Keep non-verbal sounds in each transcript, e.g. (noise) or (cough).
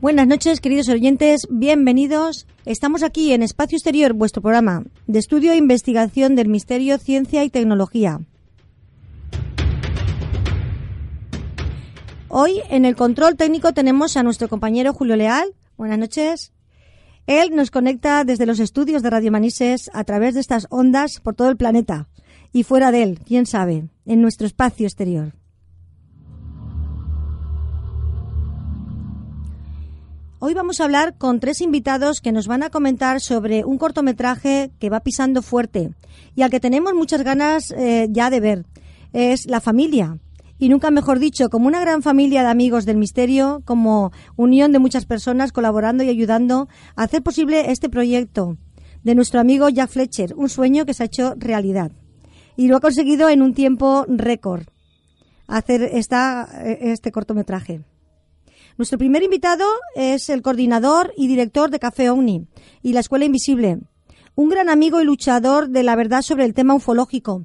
Buenas noches, queridos oyentes, bienvenidos. Estamos aquí en Espacio Exterior, vuestro programa de estudio e investigación del misterio, ciencia y tecnología. Hoy en el control técnico tenemos a nuestro compañero Julio Leal. Buenas noches. Él nos conecta desde los estudios de Radio Manises a través de estas ondas por todo el planeta y fuera de él, quién sabe, en nuestro espacio exterior. Hoy vamos a hablar con tres invitados que nos van a comentar sobre un cortometraje que va pisando fuerte y al que tenemos muchas ganas eh, ya de ver. Es La familia. Y nunca mejor dicho, como una gran familia de amigos del misterio, como unión de muchas personas colaborando y ayudando a hacer posible este proyecto de nuestro amigo Jack Fletcher, un sueño que se ha hecho realidad. Y lo ha conseguido en un tiempo récord, hacer esta, eh, este cortometraje. Nuestro primer invitado es el coordinador y director de Café Omni y la Escuela Invisible, un gran amigo y luchador de la verdad sobre el tema ufológico.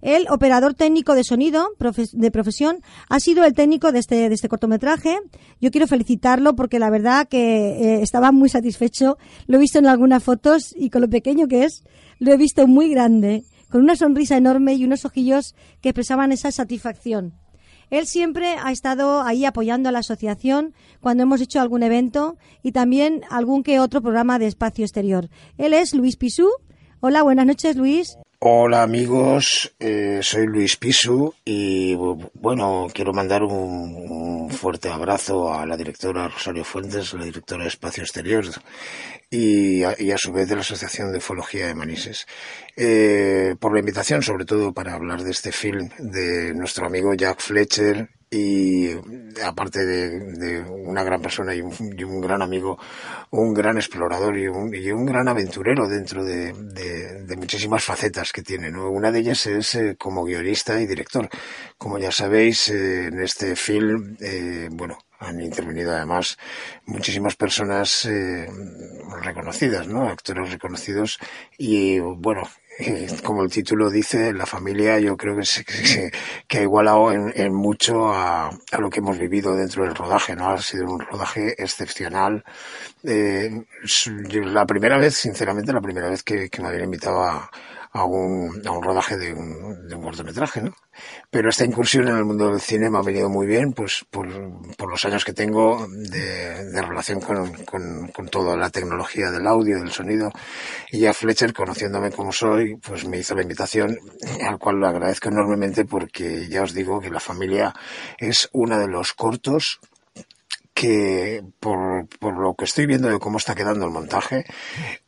El operador técnico de sonido de profesión ha sido el técnico de este, de este cortometraje. Yo quiero felicitarlo porque la verdad que eh, estaba muy satisfecho. Lo he visto en algunas fotos y con lo pequeño que es, lo he visto muy grande, con una sonrisa enorme y unos ojillos que expresaban esa satisfacción. Él siempre ha estado ahí apoyando a la asociación cuando hemos hecho algún evento y también algún que otro programa de espacio exterior. Él es Luis Pisú. Hola, buenas noches, Luis. Hola amigos, eh, soy Luis Pisu y bueno, quiero mandar un, fuerte abrazo a la directora Rosario Fuentes, la directora de Espacio Exterior y a, su vez de la Asociación de Ufología de Manises, eh, por la invitación sobre todo para hablar de este film de nuestro amigo Jack Fletcher y aparte de, una gran persona y un, gran amigo, un gran explorador y un, gran aventurero dentro de, muchísimas facetas que tiene. Una de ellas es eh, como guionista y director. Como ya sabéis, eh, en este film, eh, bueno, han intervenido además muchísimas personas reconocidas, ¿no? Actores reconocidos y bueno, como el título dice, la familia yo creo que, se, que, ha igualado en, mucho a, lo que hemos vivido dentro del rodaje, ¿no? Ha sido un rodaje excepcional. Eh, la primera vez, sinceramente, la primera vez que, que me habían invitado a, a un, a un rodaje de un, de un cortometraje, ¿no? Pero esta incursión en el mundo del cine me ha venido muy bien, pues por, por los años que tengo de, de relación con, con, con, toda la tecnología del audio, del sonido. Y ya Fletcher, conociéndome como soy, pues me hizo la invitación, al cual lo agradezco enormemente porque ya os digo que La familia es uno de los cortos que por, por, lo que estoy viendo de cómo está quedando el montaje,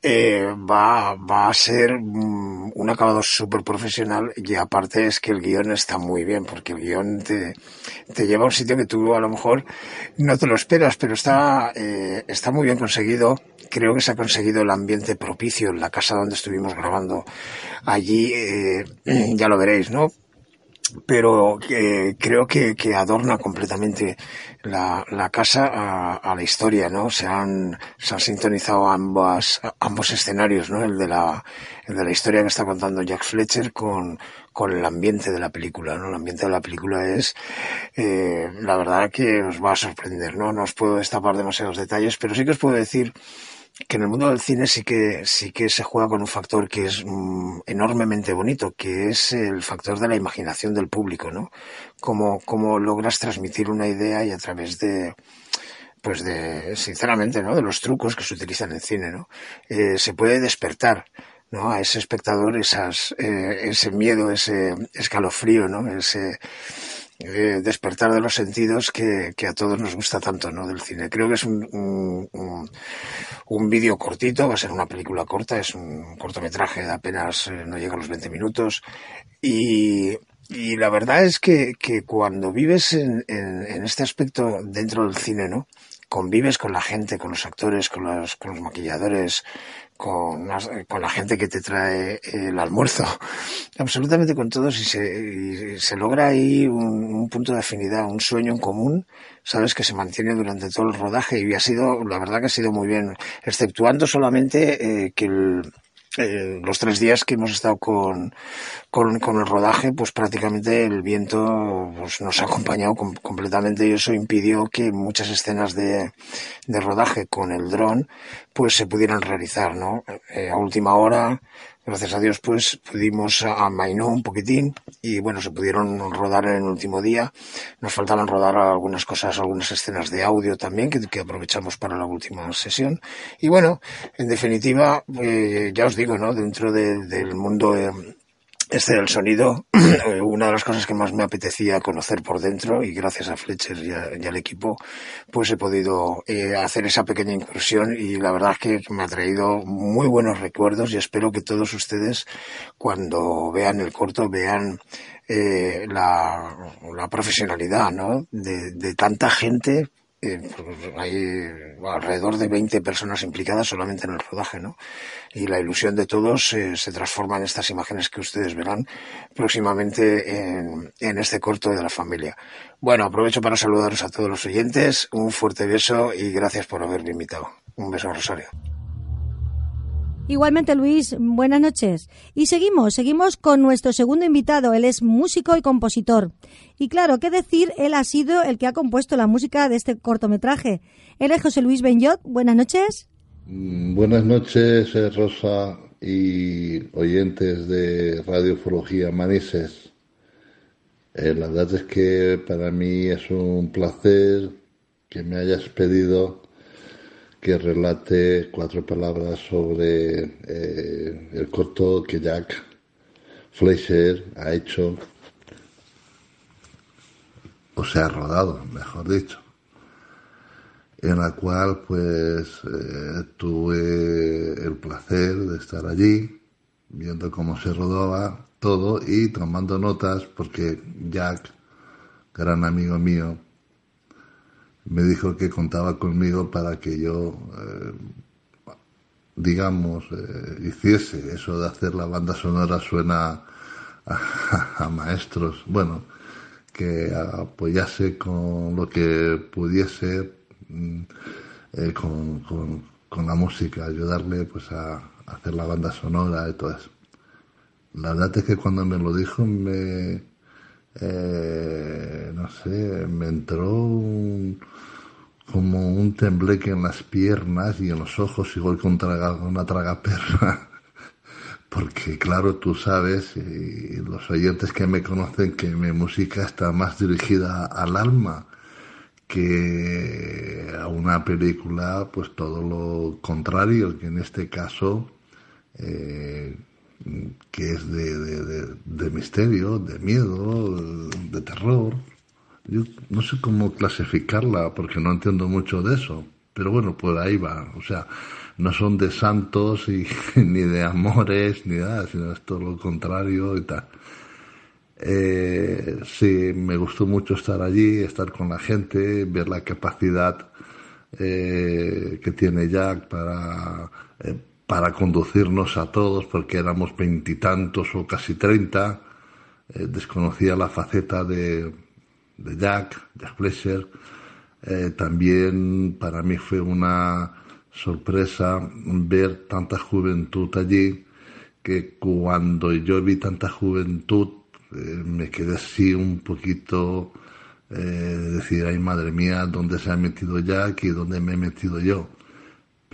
eh, va, va a ser mm, un acabado súper profesional y aparte es que el guion está muy bien, porque el guion te, te lleva a un sitio que tú a lo mejor no te lo esperas, pero está, eh, está muy bien conseguido. Creo que se ha conseguido el ambiente propicio en la casa donde estuvimos grabando. Allí, eh, (clears throat) ya lo veréis, ¿no? pero creo que, que, adorna completamente la, la casa a, a, la historia, ¿no? Se han, se han sintonizado ambas, ambos escenarios, ¿no? El de la, el de la historia que está contando Jack Fletcher con, con el ambiente de la película, ¿no? El ambiente de la película es, eh, la verdad que os va a sorprender, ¿no? No os puedo destapar demasiados detalles, pero sí que os puedo decir que en el mundo del cine sí que sí que se juega con un factor que es mm, enormemente bonito, que es el factor de la imaginación del público, ¿no? Cómo, cómo logras transmitir una idea y a través de pues de sinceramente, ¿no? De los trucos que se utilizan en cine, ¿no? Eh, se puede despertar ¿no? a ese espectador esas, eh, ese miedo, ese escalofrío, ¿no? ese, eh, despertar de los sentidos que, que, a todos nos gusta tanto ¿no? del cine. Creo que es un, un, un, vídeo cortito, va a ser una película corta, es un cortometraje de apenas eh, no llega a los 20 minutos y, y la verdad es que, que cuando vives en, en, este aspecto dentro del cine, ¿no? Convives con la gente, con los actores, con los, con los maquilladores, con, con la gente que te trae el almuerzo, absolutamente con todos y se, se logra ahí un, punto de afinidad, un sueño en común, sabes, que se mantiene durante todo el rodaje y ha sido, la verdad que ha sido muy bien, exceptuando solamente eh, que el, eh, los tres días que hemos estado con, con, el rodaje, pues prácticamente el viento pues, nos ha acompañado completamente y eso impidió que muchas escenas de, de rodaje con el dron pues se pudieran realizar, ¿no? Eh, a última hora gracias a Dios pues pudimos amainó un poquitín y bueno se pudieron rodar en el último día. Nos faltaban rodar algunas cosas algunas escenas de audio también que, aprovechamos para la última sesión. Y bueno en definitiva eh, ya os digo no dentro del mundo eh, este del sonido, (clears throat) una de las cosas que más me apetecía conocer por dentro y gracias a Fletcher y, al equipo, pues he podido eh, hacer esa pequeña incursión y la verdad es que me ha traído muy buenos recuerdos y espero que todos ustedes cuando vean el corto vean eh, la, profesionalidad ¿no? de tanta gente eh, hay alrededor de 20 personas implicadas solamente en el rodaje, ¿no? Y la ilusión de todos eh, se transforma en estas imágenes que ustedes verán próximamente en, en este corto de la familia. Bueno, aprovecho para saludaros a todos los oyentes, un fuerte beso y gracias por haberme invitado. Un beso, Rosario. Igualmente, Luis, buenas noches. Y seguimos, seguimos con nuestro segundo invitado. Él es músico y compositor. Y claro, ¿qué decir? Él ha sido el que ha compuesto la música de este cortometraje. Él es José Luis Benyot. Buenas noches. Mm, buenas noches, eh, Rosa y oyentes de Radio Ufología Manises. Eh, la verdad es que para mí es un placer que me hayas pedido que relate cuatro palabras sobre eh, el corto que Jack Fleischer ha hecho, o se ha rodado, mejor dicho, en la cual pues eh, tuve el placer de estar allí, viendo cómo se rodaba todo y tomando notas porque Jack, gran amigo mío, me dijo que contaba conmigo para que yo, eh, digamos, eh, hiciese eso de hacer la banda sonora suena a, (laughs) maestros, bueno, que apoyase con lo que pudiese mm, eh, con, con, la música, ayudarle pues a, hacer la banda sonora y todo eso. La verdad es que cuando me lo dijo me, no sé, me entró un, como un tembleque en las piernas y en los ojos, igual que una tragaperra. (laughs) Porque claro, tú sabes, y los oyentes que me conocen, que mi música está más dirigida al alma que a una película, pues todo lo contrario, que en este caso, eh, que es de, de misterio, de miedo, de terror, yo no sé cómo clasificarla porque no entiendo mucho de eso, pero bueno, por ahí va. O sea, no son de santos y, (laughs) ni de amores ni nada, sino es todo lo contrario y tal. Eh, sí, me gustó mucho estar allí, estar con la gente, ver la capacidad eh, que tiene Jack para, eh, para conducirnos a todos, porque éramos veintitantos o casi treinta. desconocía la faceta de, Jack, Jack Fletcher. Eh, también para mí fue una sorpresa ver tanta juventud allí, que cuando yo vi tanta juventud eh, me quedé así un poquito, eh, decir, ay madre mía, ¿dónde se ha metido Jack y dónde me he metido yo?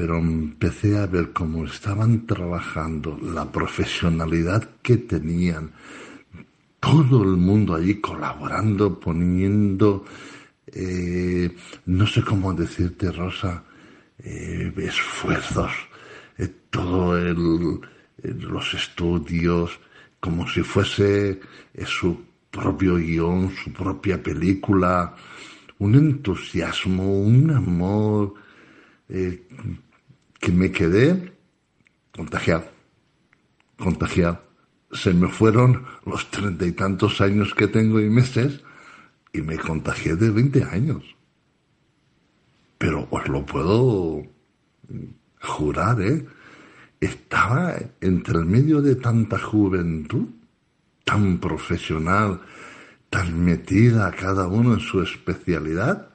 Pero empecé a ver cómo estaban trabajando, la profesionalidad que tenían, todo el mundo allí colaborando, poniendo, eh, no sé cómo decirte, Rosa, eh, esfuerzos, eh, todo el, los estudios, como si fuese su propio guion, su propia película, un entusiasmo, un amor, que me quedé contagiado, contagiado se me fueron los treinta y tantos años que tengo y meses y me contagié de 20 años. Pero os lo puedo jurar, ¿eh? Estaba entre el medio de tanta juventud, tan profesional, tan metida cada uno en su especialidad,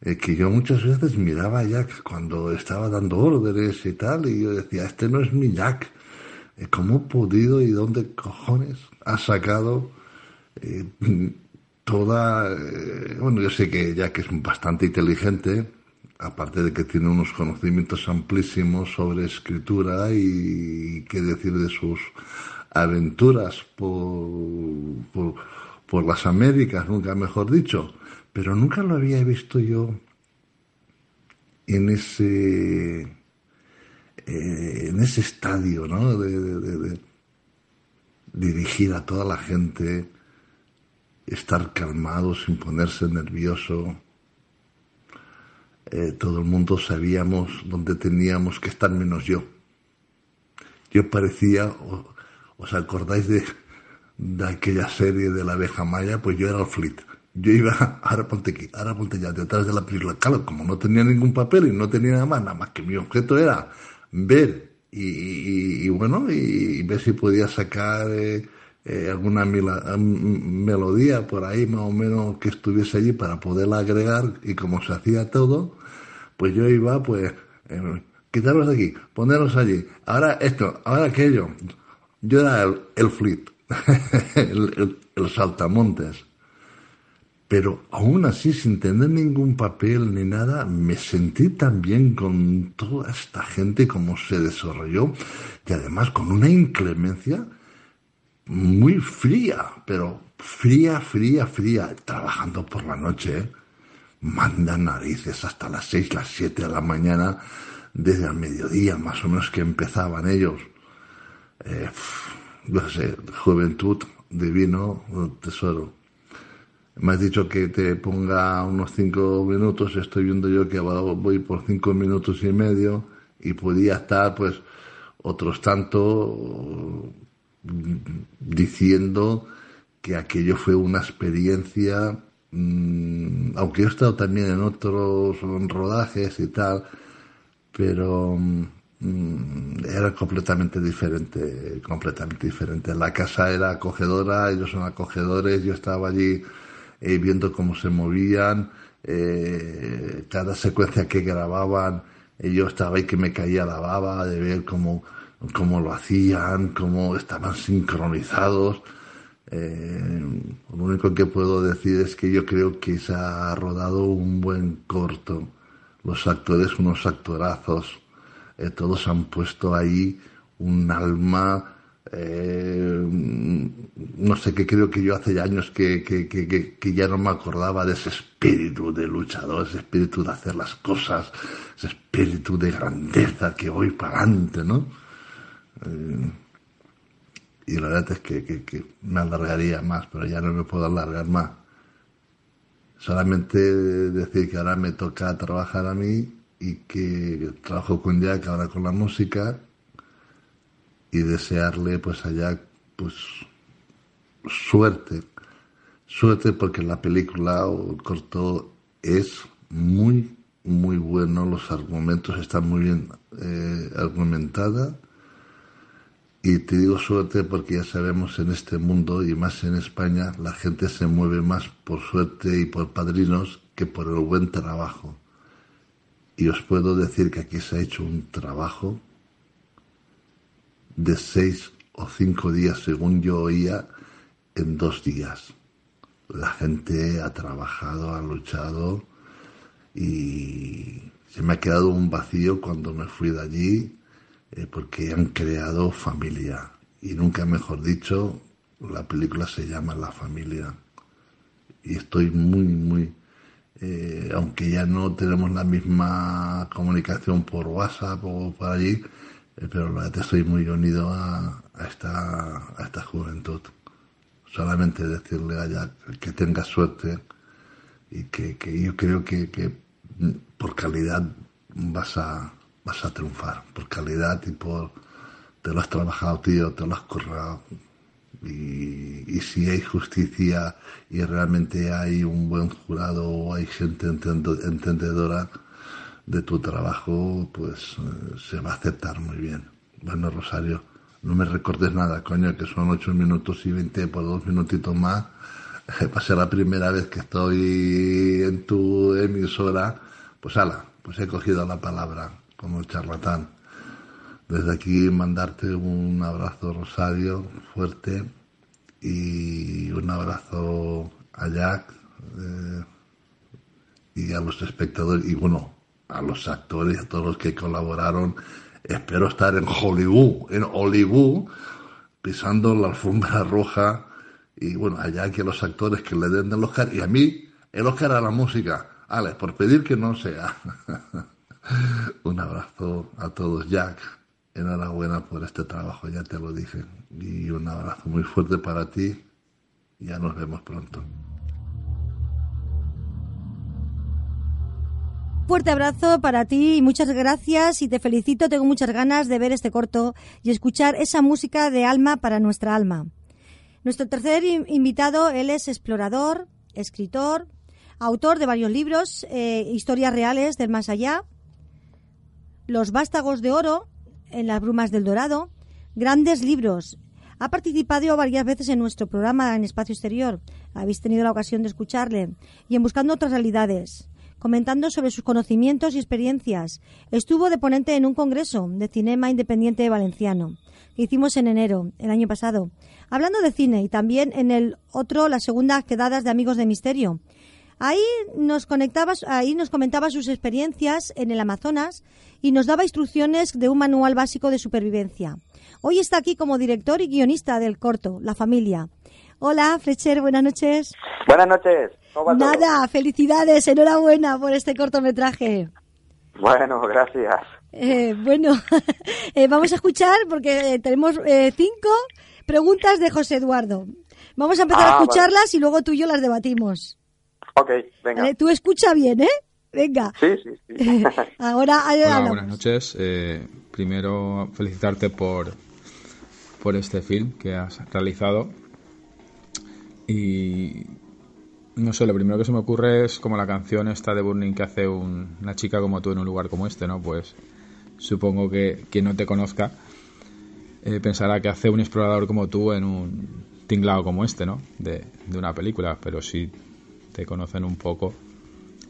eh, que yo muchas veces miraba a Jack cuando estaba dando órdenes y tal, y yo decía, este no es mi Jack. Eh, ¿Cómo he podido y dónde cojones ha sacado eh, toda... bueno, yo sé que Jack es bastante inteligente, aparte de que tiene unos conocimientos amplísimos sobre escritura y qué decir de sus aventuras por, por, las Américas, nunca mejor dicho, pero nunca lo había visto yo en ese eh, en ese estadio, ¿no? de dirigir a toda la gente, estar calmado sin ponerse nervioso eh, todo el mundo sabíamos dónde teníamos que estar menos yo. Yo parecía, ¿os acordáis de, de aquella serie de la abeja maya? Pues yo era el flit. Yo iba, (laughs) ahora ponte aquí, ahora ponte ya, detrás de la película. Claro, como no tenía ningún papel y no tenía nada más, nada más que mi objeto era ver y, bueno, y, ver si podía sacar eh, eh, alguna melodía por ahí más o menos que estuviese allí para poderla agregar y como se hacía todo, pues yo iba, pues, eh, quitarlos de aquí, ponerlos allí, ahora esto, ahora aquello. Yo era el, el fleet, (laughs) el, saltamontes. Pero aún así, sin tener ningún papel ni nada, me sentí tan bien con toda esta gente como se desarrolló y además con una inclemencia muy fría, pero fría, fría, fría, trabajando por la noche. ¿eh? manda narices hasta las seis, las siete de la mañana, desde el mediodía más o menos que empezaban ellos. Eh, no sé, juventud, divino, tesoro. Me has dicho que te ponga unos cinco minutos, estoy viendo yo que voy por cinco minutos y medio y podía estar pues otros tanto diciendo que aquello fue una experiencia Mm, aunque yo he estado también en otros rodajes y tal, pero mm, era completamente diferente, completamente diferente. La casa era acogedora, ellos son acogedores, yo estaba allí eh, viendo cómo se movían, eh, cada secuencia que grababan, eh, yo estaba ahí que me caía la baba de ver cómo, cómo lo hacían, cómo estaban sincronizados. Eh, lo único que puedo decir es que yo creo que se ha rodado un buen corto. Los actores, unos actorazos, eh, todos han puesto ahí un alma, eh, no sé, qué creo que yo hace años que, que, que, que, ya no me acordaba de ese espíritu de luchador, ese espíritu de hacer las cosas, ese espíritu de grandeza que voy para adelante, ¿no? y la verdad es que, me alargaría más, pero ya no me puedo alargar más. Solamente decir que ahora me toca trabajar a mí y que trabajo con Jack ahora con la música y desearle pues a Jack pues suerte, suerte porque la película o el corto es muy muy bueno, los argumentos están muy bien eh, argumentadas y te digo suerte porque ya sabemos en este mundo y más en España la gente se mueve más por suerte y por padrinos que por el buen trabajo. Y os puedo decir que aquí se ha hecho un trabajo de seis o cinco días, según yo oía, en dos días. La gente ha trabajado, ha luchado y se me ha quedado un vacío cuando me fui de allí eh, porque han creado familia. Y nunca mejor dicho, la película se llama La familia. Y estoy muy, muy, eh, aunque ya no tenemos la misma comunicación por WhatsApp o por allí, pero la verdad estoy muy unido a, esta, a esta juventud. Solamente decirle a ella que tenga suerte y que, que yo creo que, que por calidad vas a, vas a triunfar por calidad y por te lo has trabajado, tío, te lo has currado. Y, si hay justicia y realmente hay un buen jurado o hay gente entendedora de tu trabajo, pues eh, se va a aceptar muy bien. Bueno, Rosario, no me recordes nada, coño, que son ocho minutos y veinte por dos minutitos más. Va a ser la primera vez que estoy en tu emisora. Pues ala, pues he cogido la palabra como charlatán. Desde aquí mandarte un abrazo, Rosario, fuerte, y un abrazo a Jack eh, y a los espectadores, y bueno, a los actores, a todos los que colaboraron. Espero estar en Hollywood, en Hollywood, pisando la alfombra (laughs) roja, y bueno, allá que los actores que le den el Oscar, y a mí el Oscar a la música. Ale, por pedir que no sea. (laughs) un abrazo a todos, Jack enhorabuena por este trabajo, ya te lo dije. Y un abrazo muy fuerte para ti. Ya nos vemos pronto. Fuerte abrazo para ti y muchas gracias y te felicito. Tengo muchas ganas de ver este corto y escuchar esa música de alma para nuestra alma. Nuestro tercer invitado, él es explorador, escritor, autor de varios libros, eh, historias reales del más allá, Los vástagos de oro, en las brumas del Dorado, grandes libros. Ha participado varias veces en nuestro programa en Espacio Exterior. Habéis tenido la ocasión de escucharle. Y en Buscando otras realidades, comentando sobre sus conocimientos y experiencias. Estuvo de ponente en un congreso de cinema independiente valenciano que hicimos en enero, el año pasado. Hablando de cine y también en el otro, las segundas quedadas de Amigos de Misterio. Ahí nos, conectaba, ahí nos comentaba sus experiencias en el Amazonas y nos daba instrucciones de un manual básico de supervivencia. Hoy está aquí como director y guionista del corto, La Familia. Hola, Fletcher, buenas noches. Buenas noches. Nada, felicidades, enhorabuena por este cortometraje. Bueno, gracias. Eh, bueno, (laughs) eh, vamos a escuchar porque eh, tenemos cinco preguntas de José Eduardo. Vamos a empezar a ah, escucharlas y luego tú y yo las debatimos. Ok, venga. tú escucha bien, ¿eh? Venga. Sí, sí, sí. (laughs) Ahora, (laughs) Hola, buenas noches. Eh, primero, felicitarte por, por este film que has realizado. Y no sé, lo primero que se me ocurre es como la canción esta de Burning que hace una chica como tú en un lugar como este, ¿no? Pues supongo que quien no te conozca eh, pensará que hace un explorador como tú en un tinglado como este, ¿no? De, de una película, pero si te conocen un poco,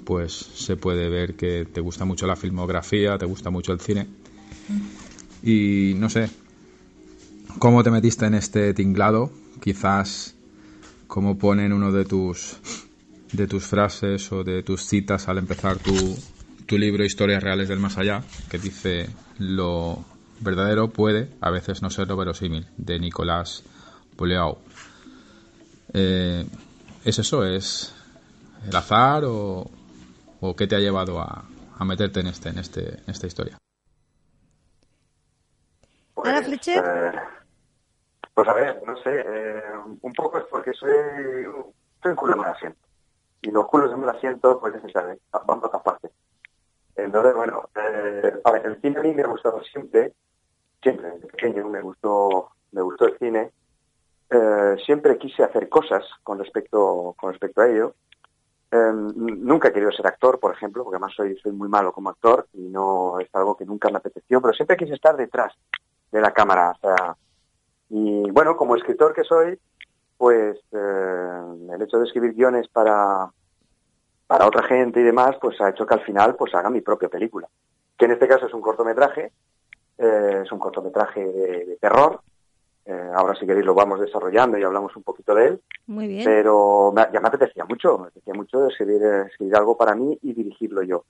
pues se puede ver que te gusta mucho la filmografía, te gusta mucho el cine. Y no sé, ¿cómo te metiste en este tinglado? Quizás como pone en uno de tus de tus frases o de tus citas al empezar tu, tu libro Historias Reales del Más Allá, que dice lo verdadero puede a veces no ser lo verosímil, de Nicolás Boleau. Eh, es eso, es el azar o, o qué te ha llevado a, a meterte en este en este en esta historia pues, eh, pues a ver no sé eh, un poco es porque soy estoy en culo de asiento y los culos de me asiento pues ya se van por partes entonces bueno eh, a ver el cine a mí me ha gustado siempre siempre desde pequeño me gustó me gustó el cine. Eh, siempre quise hacer cosas con respecto con respecto a ello. Em, nunca he querido ser actor, por ejemplo, porque además soy, soy muy malo como actor y no es algo que nunca me apeteció, pero siempre quise estar detrás de la cámara. O sea, bueno, como escritor que soy, pues eh, el hecho de escribir guiones para, para otra gente y demás, pues ha hecho que al final pues haga mi propia película. Que en este caso es un cortometraje, eh, es un cortometraje de terror, eh, ahora si queréis lo vamos desarrollando y hablamos un poquito de él. Muy bien. Pero ya me apetecía mucho, me apetecía mucho escribir, escribir algo para mí y dirigirlo yo.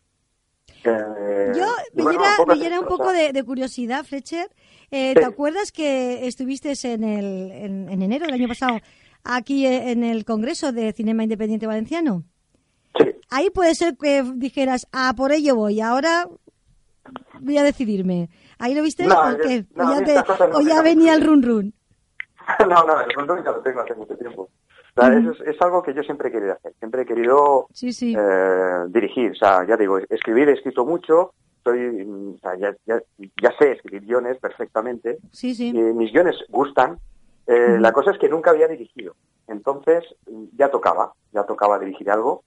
Eh, yo me, llena, un poco de, curiosidad, Fletcher. Eh, ¿Te acuerdas que estuviste en, el, en, enero del año pasado aquí en el Congreso de Cinema Independiente Valenciano? Sí. Ahí puede ser que dijeras, ah, por ello voy, ahora voy a decidirme. ¿Ahí lo viste? ¿O qué? ¿O ya, venía el run run? (laughs) no, no, el run run ya lo tengo hace mucho tiempo. O sea, es, es, algo que yo siempre he querido hacer. Siempre he querido Eh, dirigir. O sea, ya digo, escribir he escrito mucho. Soy, o sea, ya, ya, ya, sé escribir guiones perfectamente. Sí, sí. Y mis guiones gustan. Eh, la cosa es que nunca había dirigido. Entonces ya tocaba, ya tocaba dirigir algo.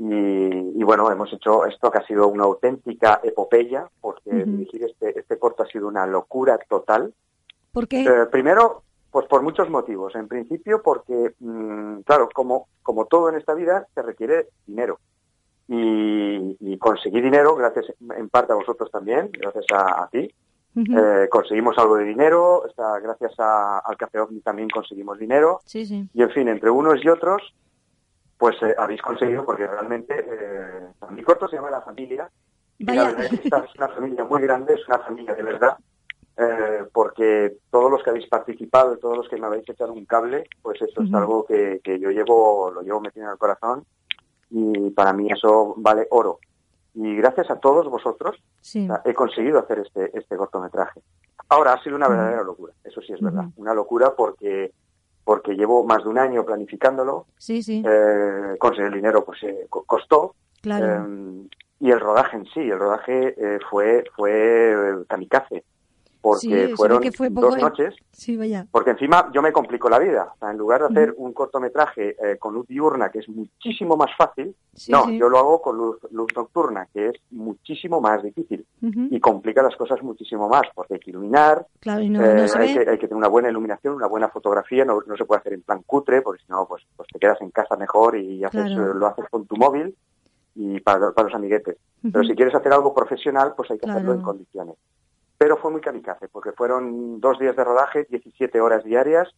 Y, bueno, hemos hecho esto que ha sido una auténtica epopeya, porque dirigir este, este corto ha sido una locura total. ¿Por qué? Eh, primero, pues por muchos motivos. En principio, porque, mm, claro, como, como todo en esta vida, se requiere dinero. Y, y, conseguí dinero, gracias en parte a vosotros también, gracias a, ti. Eh, conseguimos algo de dinero, gracias al Café OVNI también conseguimos dinero. Y en fin, entre unos y otros, pues eh, habéis conseguido, porque realmente eh, mi corto se llama La Familia. Y la verdad es que esta es una familia muy grande, es una familia de verdad. Eh, porque todos los que habéis participado y todos los que me habéis echado un cable, pues eso es algo que, que, yo llevo, lo llevo metido en el corazón y para mí eso vale oro. Y gracias a todos vosotros he conseguido hacer este, este cortometraje. Ahora ha sido una verdadera locura, eso sí es verdad, una locura porque porque llevo más de un año planificándolo. Sí, sí. Eh, conseguir el dinero pues eh, costó. Claro. Eh, y el rodaje en sí, el rodaje eh, fue fue kamikaze porque fueron dos noches. Sí, vaya. Porque encima yo me complico la vida. en lugar de hacer un cortometraje eh, con luz diurna, que es muchísimo más fácil, no, yo lo hago con luz, luz nocturna, que es muchísimo más difícil y complica las cosas muchísimo más, porque hay que iluminar, claro, y no, eh, hay, que, hay, que, tener una buena iluminación, una buena fotografía, no, no se puede hacer en plan cutre, porque si no, pues, pues te quedas en casa mejor y haces, lo haces con tu móvil y para, para los amiguetes. Pero si quieres hacer algo profesional, pues hay que hacerlo en condiciones pero fue muy kamikaze, porque fueron dos días de rodaje, 17 horas diarias,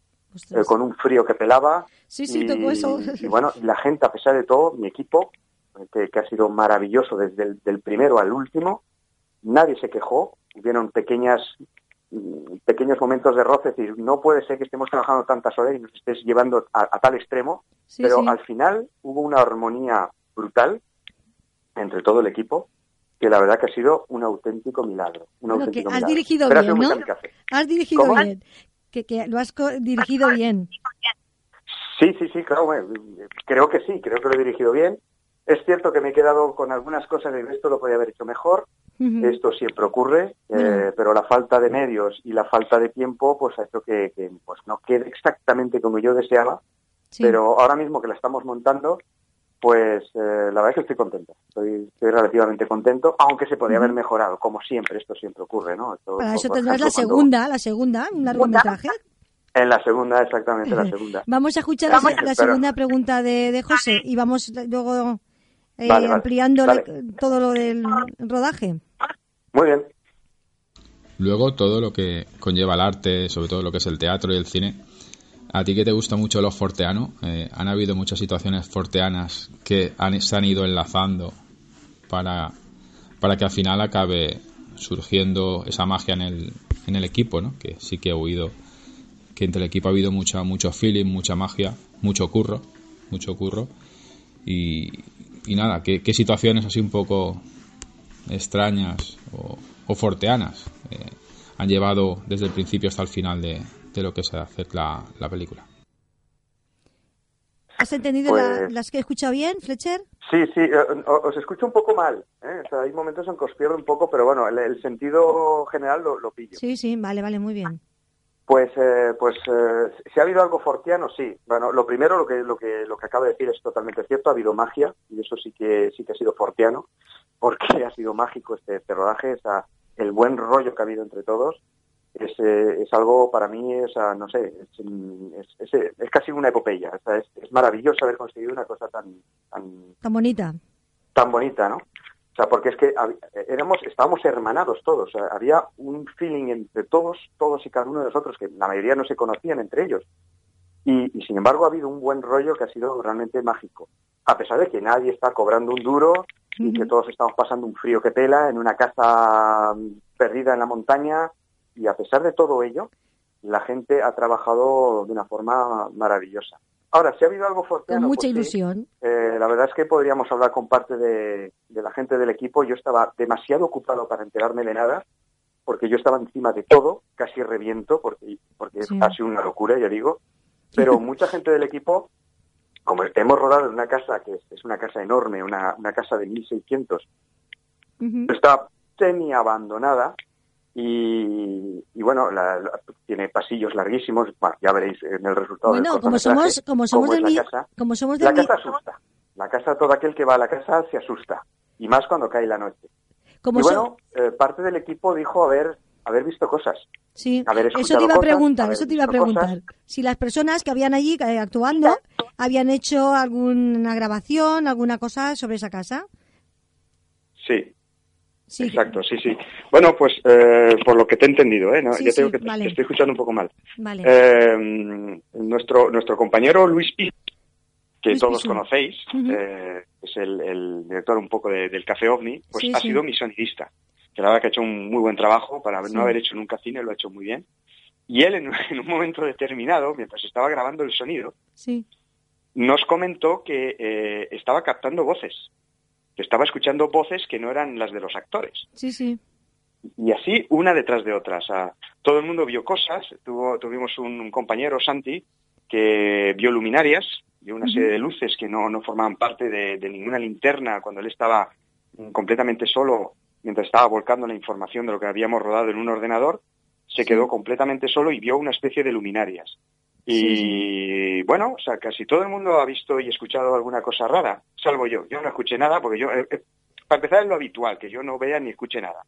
eh, con un frío que pelaba. Sí, sí, y, eso. Y bueno, la gente, a pesar de todo, mi equipo, que, ha sido maravilloso desde el del primero al último, nadie se quejó, hubieron pequeñas mm, pequeños momentos de roce, es decir, no puede ser que estemos trabajando tantas horas y nos estés llevando a, tal extremo, pero al final hubo una armonía brutal entre todo el equipo que la verdad que ha sido un auténtico milagro. Un auténtico has milagro. dirigido bien, ¿no? Has dirigido bien. Que, que, lo has dirigido bien. Sí, sí, sí, claro. creo que sí, creo que lo he dirigido bien. Es cierto que me he quedado con algunas cosas de esto lo podía haber hecho mejor. Esto siempre ocurre, eh, pero la falta de medios y la falta de tiempo pues ha hecho que, que pues no quede exactamente como yo deseaba. Pero ahora mismo que la estamos montando, pues eh, la verdad es que estoy contento, estoy, relativamente contento, aunque se podría haber mejorado, como siempre, esto siempre ocurre, ¿no? Para eso tendrás la segunda, la segunda, un largometraje. En la segunda, exactamente, la segunda. Vamos a escuchar la, segunda pregunta de, de, José y vamos luego eh, ampliando todo lo del rodaje. Muy bien. Luego todo lo que conlleva el arte, sobre todo lo que es el teatro y el cine, a ti que te gusta mucho los forteanos, eh, han habido muchas situaciones forteanas que se han ido enlazando para, para que al final acabe surgiendo esa magia en el, en el equipo, ¿no? Que sí que he oído que entre el equipo ha habido mucha, mucho feeling, mucha magia, mucho curro, mucho curro. Y, nada, ¿qué, situaciones así un poco extrañas o, forteanas eh, han llevado desde el principio hasta el final de, de lo que se hace la, la película. ¿Has entendido pues las que he escuchado bien, Fletcher? Sí, sí, eh, os escucho un poco mal. ¿eh? hay momentos en que os pierdo un poco, pero bueno, el, sentido general lo, lo, pillo. Sí, sí, vale, vale, muy bien. Pues, eh, pues si ha habido algo fortiano, sí. Bueno, lo primero, lo que, lo que, lo que acaba de decir es totalmente cierto. Ha habido magia y eso sí que, sí que ha sido fortiano, porque (laughs) ha sido mágico este, este rodaje, esa, el buen rollo que ha habido entre todos es, eh, es algo para mí, es, no sé, es, es, casi una epopeya. es, es, maravilloso haber conseguido una cosa tan, tan, bonita. Tan bonita, ¿no? O sea, porque es que éramos, estábamos hermanados todos. había un feeling entre todos, todos y cada uno de nosotros, que la mayoría no se conocían entre ellos. Y, sin embargo ha habido un buen rollo que ha sido realmente mágico. A pesar de que nadie está cobrando un duro y que todos estamos pasando un frío que pela en una casa perdida en la montaña y a pesar de todo ello, la gente ha trabajado de una forma maravillosa. Ahora, si ha habido algo. Con mucha pues ilusión. Eh, la verdad es que podríamos hablar con parte de, la gente del equipo. Yo estaba demasiado ocupado para enterarme de nada, porque yo estaba encima de todo, casi reviento, porque, porque ha sido una locura, ya digo. Pero (laughs) mucha gente del equipo, como hemos rodado en una casa que es, una casa enorme, una, una casa de 1.600, está semi abandonada, Y, bueno, tiene pasillos larguísimos. ya veréis en el resultado. Bueno, como somos, como somos de la casa. como somos la casa asusta. La casa, todo aquel que va a la casa se asusta. Y más cuando cae la noche. y bueno, eh, parte del equipo dijo haber, haber visto cosas. Sí, eso te iba a preguntar, eso te iba a preguntar. Si las personas que habían allí eh, actuando habían hecho alguna grabación, alguna cosa sobre esa casa. Sí, Exacto, sí, sí. Bueno, pues eh, por lo que te he entendido, ¿eh? ya tengo que te, estoy escuchando un poco mal. Eh, nuestro, nuestro compañero Luis Pi, que todos conocéis, eh, es el, director un poco del Café OVNI, pues ha sido mi sonidista. Que la verdad que ha hecho un muy buen trabajo para no haber hecho nunca cine, lo ha hecho muy bien. Y él, en, (laughs) un momento determinado, mientras estaba grabando el sonido, nos comentó que estaba captando voces estaba escuchando voces que no eran las de los actores. Sí, sí. Y así, una detrás de otra. O sea, todo el mundo vio cosas. Tuvo, tuvimos un, compañero, Santi, que vio luminarias, vio una serie de luces que no, no formaban parte de, ninguna linterna cuando él estaba completamente solo mientras estaba volcando la información de lo que habíamos rodado en un ordenador. Se quedó completamente solo y vio una especie de luminarias. Y bueno, o sea, casi todo el mundo ha visto y escuchado alguna cosa rara, salvo yo. Yo no escuché nada porque yo, eh, eh, para empezar, es lo habitual, que yo no vea ni escuche nada.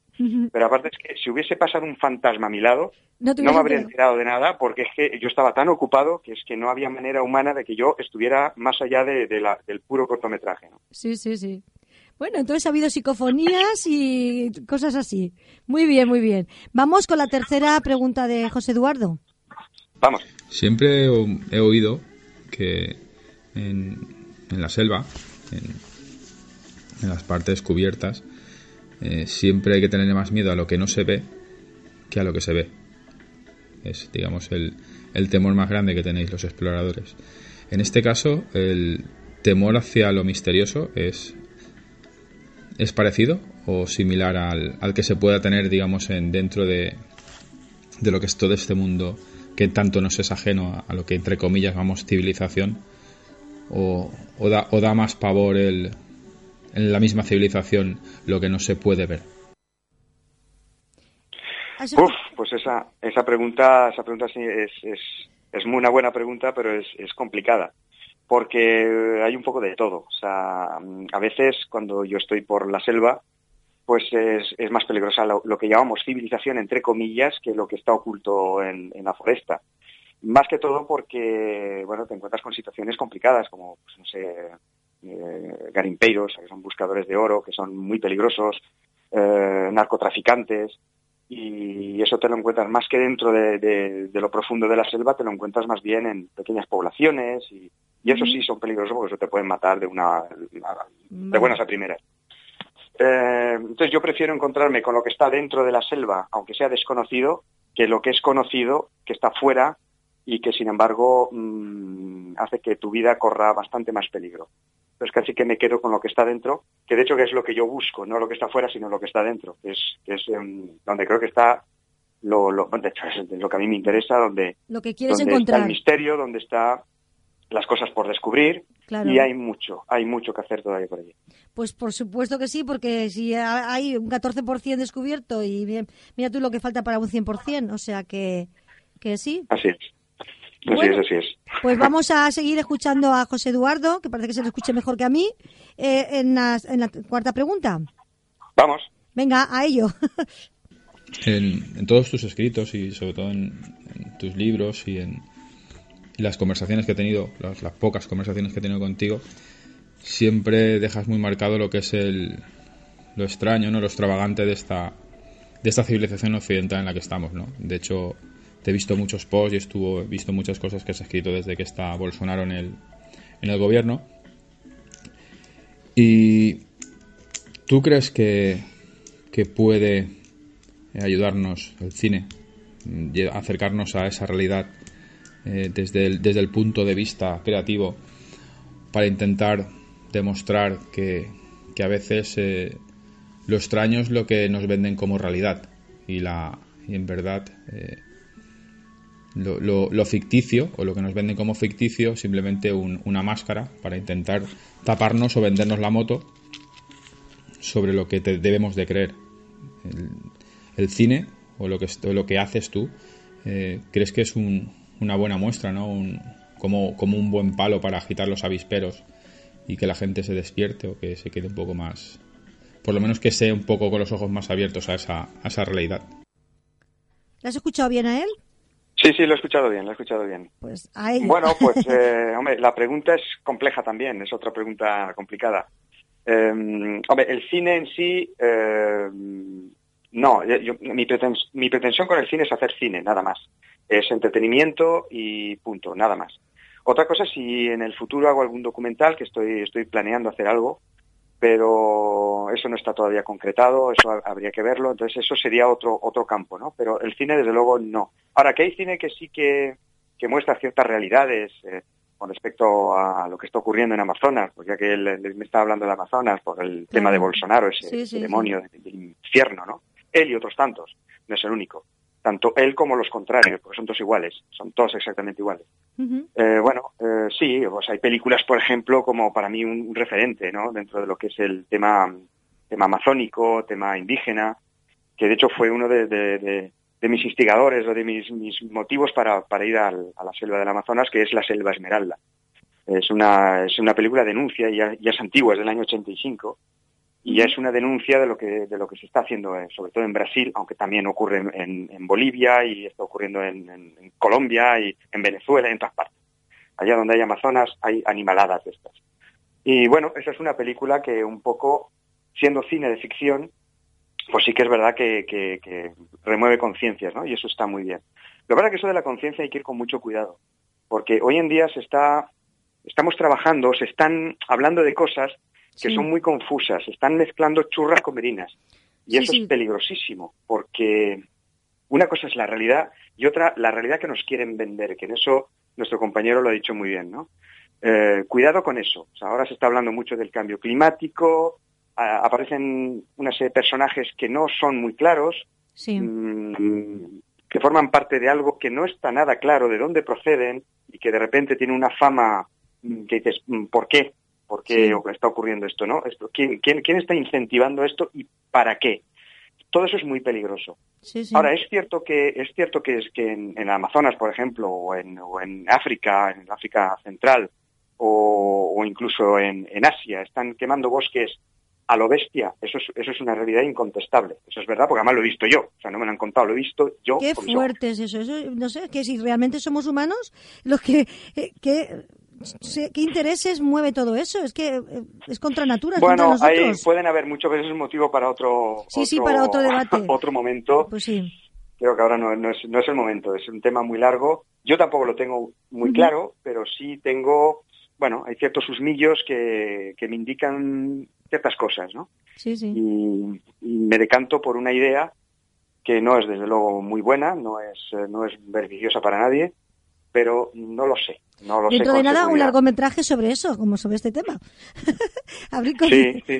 Pero aparte es que si hubiese pasado un fantasma a mi lado, no, me habría enterado de nada porque es que yo estaba tan ocupado que es que no había manera humana de que yo estuviera más allá de, la, del puro cortometraje. Sí, sí, sí. Bueno, entonces ha habido psicofonías y cosas así. Muy bien, muy bien. Vamos con la tercera pregunta de José Eduardo. Vamos. Siempre he oído que en, la selva, en, las partes cubiertas, eh, siempre hay que tener más miedo a lo que no se ve que a lo que se ve. Es, digamos, el, el temor más grande que tenéis los exploradores. En este caso, el temor hacia lo misterioso es, es parecido o similar al, al que se pueda tener, digamos, en, dentro de, de lo que es todo este mundo que tanto nos es ajeno a, lo que entre comillas llamamos civilización o, da, o da más pavor el, en la misma civilización lo que no se puede ver. Uf, pues esa, esa pregunta, esa pregunta sí es, es, es muy una buena pregunta, pero es, es complicada porque hay un poco de todo. O sea, a veces cuando yo estoy por la selva, pues es, es más peligrosa lo, que llamamos civilización, entre comillas, que lo que está oculto en, la foresta. Más que todo porque, bueno, te encuentras con situaciones complicadas, como, pues, no sé, eh, garimpeiros, que son buscadores de oro, que son muy peligrosos, eh, narcotraficantes, y eso te lo encuentras más que dentro de, lo profundo de la selva, te lo encuentras más bien en pequeñas poblaciones, y, y eso sí son peligrosos porque eso te pueden matar de una de buenas a primeras. Eh, entonces yo prefiero encontrarme con lo que está dentro de la selva, aunque sea desconocido, que lo que es conocido, que está fuera y que sin embargo mm, hace que tu vida corra bastante más peligro. Entonces casi que me quedo con lo que está dentro, que de hecho que es lo que yo busco, no lo que está fuera, sino lo que está dentro, que es, es em, donde creo que está lo, lo, de hecho es lo que a mí me interesa, donde, lo que quieres donde encontrar. está el misterio, donde está las cosas por descubrir y hay mucho, hay mucho que hacer todavía por allí. Pues por supuesto que sí, porque si hay un 14% descubierto y bien, mira tú lo que falta para un 100%, o sea que, que sí. Así es. Así es, así es. Pues vamos a seguir escuchando a José Eduardo, que parece que se lo escuche mejor que a mí, eh, en, la, en la cuarta pregunta. Vamos. Venga, a ello. (laughs) en, todos tus escritos y sobre todo en tus libros y en, las conversaciones que he tenido, las, pocas conversaciones que he tenido contigo, siempre dejas muy marcado lo que es el, lo extraño, ¿no? lo extravagante de esta, de esta civilización occidental en la que estamos. ¿no? De hecho, te he visto muchos posts y estuvo, he visto muchas cosas que has escrito desde que está Bolsonaro en el, en el gobierno. ¿Y tú crees que, que puede ayudarnos el cine, acercarnos a esa realidad eh, desde, el, desde el punto de vista creativo para intentar demostrar que, que a veces eh, lo extraño es lo que nos venden como realidad y, la, y en verdad eh, lo, lo, ficticio o lo que nos venden como ficticio simplemente una máscara para intentar taparnos o vendernos la moto sobre lo que debemos de creer. El, cine o lo que, lo que haces tú, ¿crees que es una buena muestra, ¿no? como, como un buen palo para agitar los avisperos y que la gente se despierte o que se quede un poco más, por lo menos que esté un poco con los ojos más abiertos a esa, a esa realidad. ¿Le has escuchado bien a él? Sí, sí, lo he escuchado bien, lo he escuchado bien. Pues a Bueno, pues, (laughs) eh, hombre, la pregunta es compleja también, es otra pregunta complicada. Eh, hombre, el cine en sí, eh, no, mi, mi pretensión con el cine es hacer cine, nada más. Es entretenimiento y punto, nada más. Otra cosa, si en el futuro hago algún documental, que estoy, estoy planeando hacer algo, pero eso no está todavía concretado, eso habría que verlo, entonces eso sería otro otro campo, ¿no? Pero el cine, desde luego, no. Ahora, que hay cine que sí que, que muestra ciertas realidades eh, con respecto a, lo que está ocurriendo en Amazonas, pues ya que él, me está hablando de Amazonas por el tema de Bolsonaro, ese, demonio del infierno, ¿no? Él y otros tantos, no es el único tanto él como los contrarios, porque son todos iguales, son todos exactamente iguales. Eh, bueno, eh, sí, pues hay películas, por ejemplo, como para mí un, referente, ¿no? Dentro de lo que es el tema, tema amazónico, tema indígena, que de hecho fue uno de, mis instigadores o de mis, motivos para, ir a la selva del Amazonas, que es la selva Esmeralda. Es una, es una película denuncia, ya, ya es antigua, es del año 85, y ya es una denuncia de lo que de lo que se está haciendo eh, sobre todo en Brasil aunque también ocurre en, en Bolivia y está ocurriendo en, en, Colombia y en Venezuela en todas partes. Allá donde hay Amazonas hay animaladas de estas. Y bueno esa es una película que un poco siendo cine de ficción pues sí que es verdad que, remueve conciencias no y eso está muy bien. Lo verdad que eso de la conciencia hay que ir con mucho cuidado porque hoy en día se está estamos trabajando se están hablando de cosas que son muy confusas, están mezclando churras con merinas. Y eso es peligrosísimo, porque una cosa es la realidad y otra la realidad que nos quieren vender, que en eso nuestro compañero lo ha dicho muy bien, ¿no? Eh, cuidado con eso. ahora se está hablando mucho del cambio climático, aparecen una serie de personajes que no son muy claros, mm, que forman parte de algo que no está nada claro de dónde proceden y que de repente tiene una fama mm, que dices, mm, ¿por qué? Por qué está ocurriendo esto, ¿no? Esto, ¿quién, quién, quién está incentivando esto y para qué? Todo eso es muy peligroso. Ahora, es cierto que, es cierto que, es que en, Amazonas, por ejemplo, o en, o en África, en África Central, o, o incluso en, en, Asia, están quemando bosques a lo bestia. Eso es, eso es una realidad incontestable. Eso es verdad, porque además lo he visto yo. O sea, no me lo han contado, lo he visto yo. Qué fuerte es eso. eso. No sé, que si realmente somos humanos, los que, eh, que ¿Qué intereses mueve todo eso? Es que eh, es contra natura. bueno, ahí pueden haber muchas veces un motivo para otro, sí, sí, para otro debate. (laughs) otro momento. Pues sí. Creo que ahora no, no, es, no es el momento, es un tema muy largo. Yo tampoco lo tengo muy claro, pero sí tengo, bueno, hay ciertos susmillos que, que me indican ciertas cosas, ¿no? Sí, sí. Y, y, me decanto por una idea que no es desde luego muy buena, no es, eh, no es beneficiosa para nadie, pero no lo sé. Dentro de nada, un largometraje sobre eso, como sobre este tema. (laughs) Abrir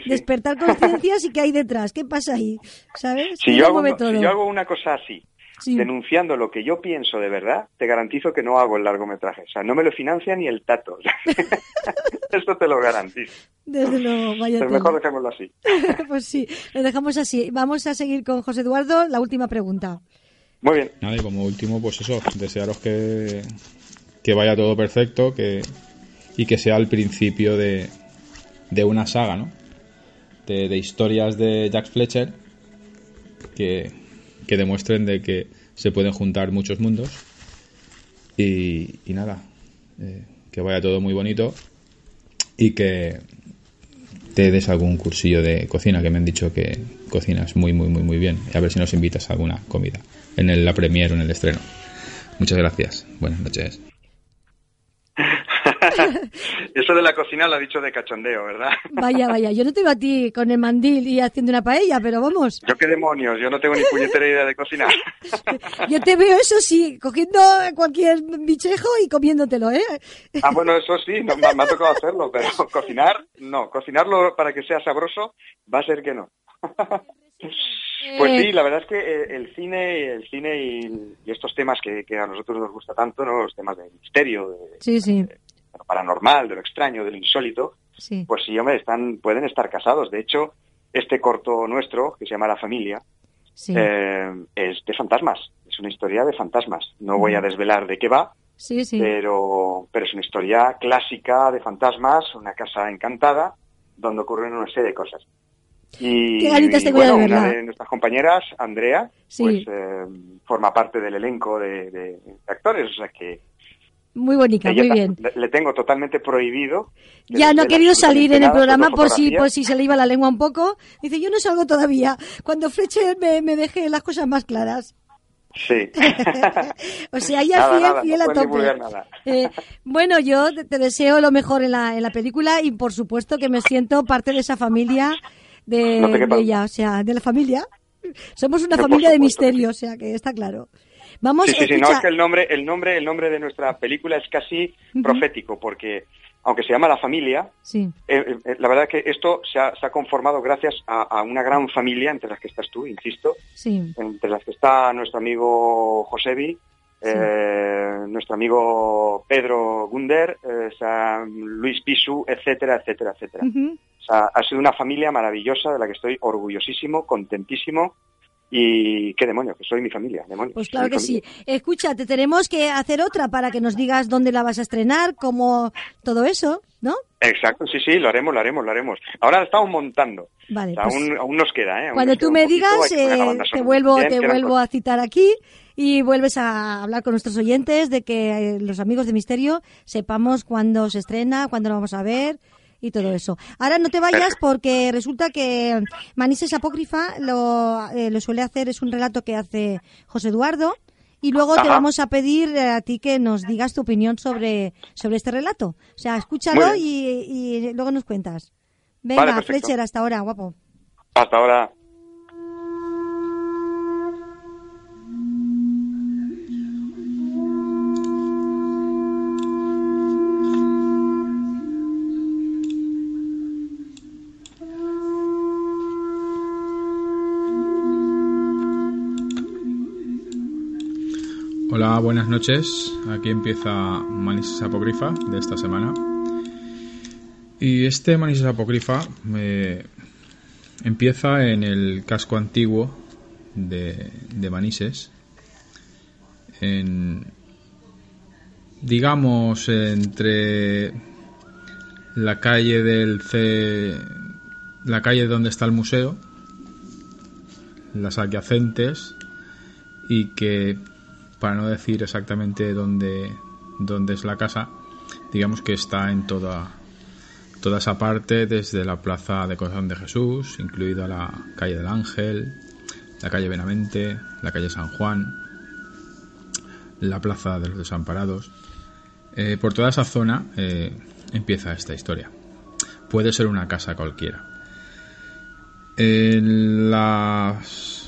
Despertar conciencias y qué hay detrás, qué pasa ahí, ¿sabes? Si yo, hago, una cosa así, denunciando lo que yo pienso de verdad, te garantizo que no hago el largometraje. O sea, no me lo financia ni el tato. (laughs) Esto te lo garantizo. Desde luego, vaya. Pero mejor dejémoslo así. (laughs) pues sí, lo dejamos así. Vamos a seguir con José Eduardo. La última pregunta. Muy bien. Nada, y como último, pues eso, desearos que, que vaya todo perfecto que, y que sea el principio de, de una saga, ¿no? De, historias de Jack Fletcher que, que, demuestren de que se pueden juntar muchos mundos. Y, y nada, eh, que vaya todo muy bonito y que te des algún cursillo de cocina que me han dicho que cocinas muy muy muy muy bien. Y a ver si nos invitas a alguna comida en el, la premier o en el estreno. Muchas gracias. Buenas noches (laughs) Eso de la cocina lo ha dicho de cachondeo, ¿verdad? (laughs) Vaya, vaya, yo no te veo a ti con el mandil y haciendo una paella, pero vamos. Yo qué demonios, yo no tengo ni puñetera idea de cocinar. (laughs) Yo te veo eso sí, cogiendo cualquier bichejo y comiéndotelo, ¿eh? Ah, bueno, eso sí, me, me ha tocado hacerlo, pero cocinar, no. Cocinarlo para que sea sabroso, va a ser que no. Pues sí, la verdad es que eh, el cine, el cine y, estos temas que, a nosotros nos gusta tanto, ¿no? los temas de misterio, de, lo paranormal, de lo extraño, de lo insólito, pues sí, hombre, están, pueden estar casados. De hecho, este corto nuestro, que se llama La Familia, eh, es de fantasmas. Es una historia de fantasmas. No voy a desvelar de qué va, sí, sí. Pero, pero es una historia clásica de fantasmas, una casa encantada, donde ocurren una serie de cosas. Y, Qué bueno, una de nuestras compañeras, Andrea, pues eh, forma parte del elenco de, actores, o sea que muy bonita, muy bien. Le, tengo totalmente prohibido. Ya no ha querido salir en el programa por si, por si se le iba la lengua un poco. Dice, yo no salgo todavía. Cuando Fletcher me, me deje las cosas más claras. Sí. (laughs) o sea, ya fiel, fiel a tope. Eh, bueno, yo te, deseo lo mejor en la, en la película y por supuesto que me siento parte de esa familia de, ella, o sea, de la familia. Somos una familia de misterio, o sea, que está claro. Vamos, sí, sí, sí, no, es que el nombre, el nombre, el nombre de nuestra película es casi profético, porque aunque se llama La Familia, sí. Eh, eh, la verdad es que esto se ha, se ha conformado gracias a, una gran familia, entre las que estás tú, insisto, sí. entre las que está nuestro amigo Josebi, eh, nuestro amigo Pedro Gunder, Luis Pisu, etcétera, etcétera, etcétera. O sea, ha sido una familia maravillosa de la que estoy orgullosísimo, contentísimo y qué demonio, que soy mi familia, demonio. Pues claro que sí. Escucha, te tenemos que hacer otra para que nos digas dónde la vas a estrenar, cómo todo eso, ¿no? Exacto, sí, sí, lo haremos, lo haremos, lo haremos. Ahora la estamos montando. Vale, pues aún, nos queda, ¿eh? cuando tú me digas, eh, te vuelvo, te vuelvo a citar aquí y vuelves a hablar con nuestros oyentes de que eh, los amigos de Misterio sepamos cuándo se estrena, cuándo lo vamos a ver y todo eso. Ahora no te vayas porque resulta que Manises Apócrifa lo, eh, lo suele hacer, es un relato que hace José Eduardo. Y luego te vamos a pedir eh, a ti que nos digas tu opinión sobre, sobre este relato. O sea, escúchalo y, luego nos cuentas. Venga, Fletcher, hasta ahora, guapo. Hasta ahora. Buenas noches. Aquí empieza Manises Apócrifa de esta semana. Y este Manises Apócrifa eh, empieza en el casco antiguo de, de Manises. Digamos, entre la calle del C, la calle donde está el museo, las adyacentes y que para no decir exactamente dónde, dónde es la casa, digamos que está en toda, toda esa parte, desde la plaza de Corazón de Jesús, incluida la calle del Ángel, la calle Benamente, la calle San Juan, la plaza de los Desamparados. Eh, por toda esa zona eh, empieza esta historia. Puede ser una casa cualquiera. En las